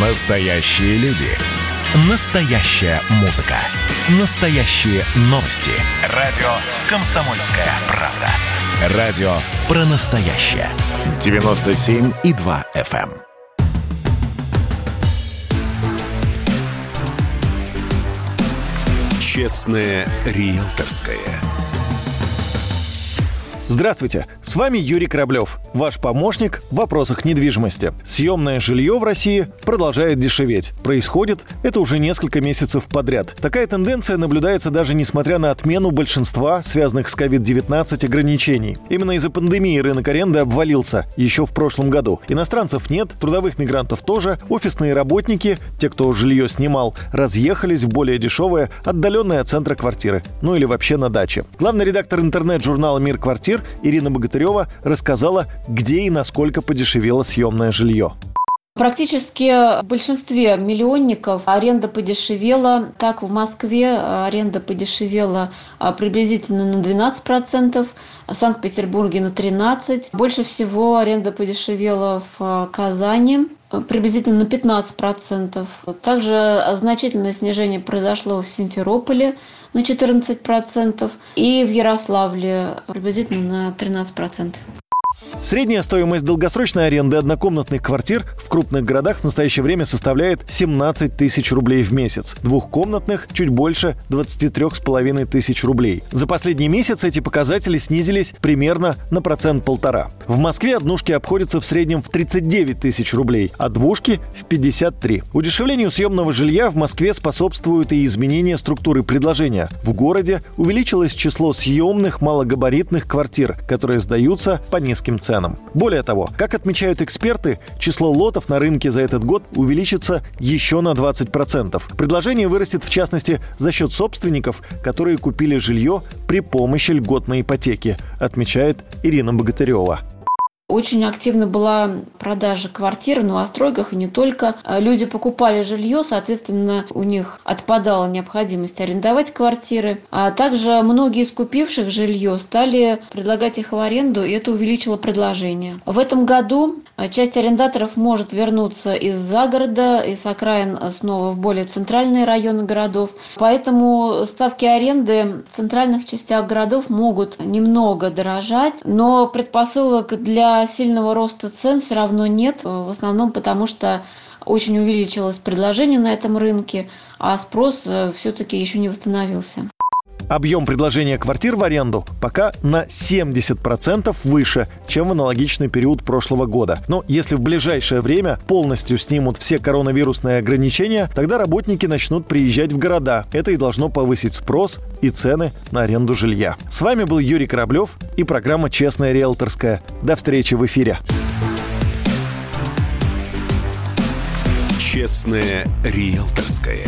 Настоящие люди. Настоящая музыка. Настоящие новости. Радио «Комсомольская правда». Радио про настоящее. 97,2 FM. эм. Честное риэлторское. Здравствуйте, с вами Юрий Кораблев, ваш помощник в вопросах недвижимости. Съемное жилье в России продолжает дешеветь. Происходит это уже несколько месяцев подряд. Такая тенденция наблюдается даже несмотря на отмену большинства связанных с COVID-19 ограничений. Именно из-за пандемии рынок аренды обвалился еще в прошлом году. Иностранцев нет, трудовых мигрантов тоже, офисные работники, те, кто жилье снимал, разъехались в более дешевые, отдаленные от центра квартиры, ну или вообще на даче. Главный редактор интернет-журнала «Мир квартир» Ирина Богатырева рассказала, где и насколько подешевело съемное жилье. Практически в большинстве миллионников аренда подешевела. Так, в Москве аренда подешевела а, приблизительно на 12%, в Санкт-Петербурге на 13%. Больше всего аренда подешевела в а, Казани, приблизительно на 15%. Также значительное снижение произошло в Симферополе на 14% и в Ярославле приблизительно на 13%. Средняя стоимость долгосрочной аренды однокомнатных квартир в крупных городах в настоящее время составляет 17 тысяч рублей в месяц. Двухкомнатных – чуть больше 23,5 тысяч рублей. За последний месяц эти показатели снизились примерно на процент полтора. В Москве однушки обходятся в среднем в 39 тысяч рублей, а двушки – в 53. Удешевлению съемного жилья в Москве способствуют и изменения структуры предложения. В городе увеличилось число съемных малогабаритных квартир, которые сдаются по низким ценам. Более того, как отмечают эксперты, число лотов на рынке за этот год увеличится еще на 20%. Предложение вырастет в частности за счет собственников, которые купили жилье при помощи льготной ипотеки, отмечает Ирина Богатырева. Очень активно была продажа квартир в новостройках и не только. Люди покупали жилье, соответственно, у них отпадала необходимость арендовать квартиры. А также многие из купивших жилье стали предлагать их в аренду, и это увеличило предложение. В этом году часть арендаторов может вернуться из-за города, из окраин снова в более центральные районы городов. Поэтому ставки аренды в центральных частях городов могут немного дорожать, но предпосылок для сильного роста цен все равно нет, в основном потому что очень увеличилось предложение на этом рынке, а спрос э, все-таки еще не восстановился. Объем предложения квартир в аренду пока на 70% выше, чем в аналогичный период прошлого года. Но если в ближайшее время полностью снимут все коронавирусные ограничения, тогда работники начнут приезжать в города. Это и должно повысить спрос и цены на аренду жилья. С вами был Юрий Кораблев и программа «Честная риэлторская». До встречи в эфире. Честное риэлторское.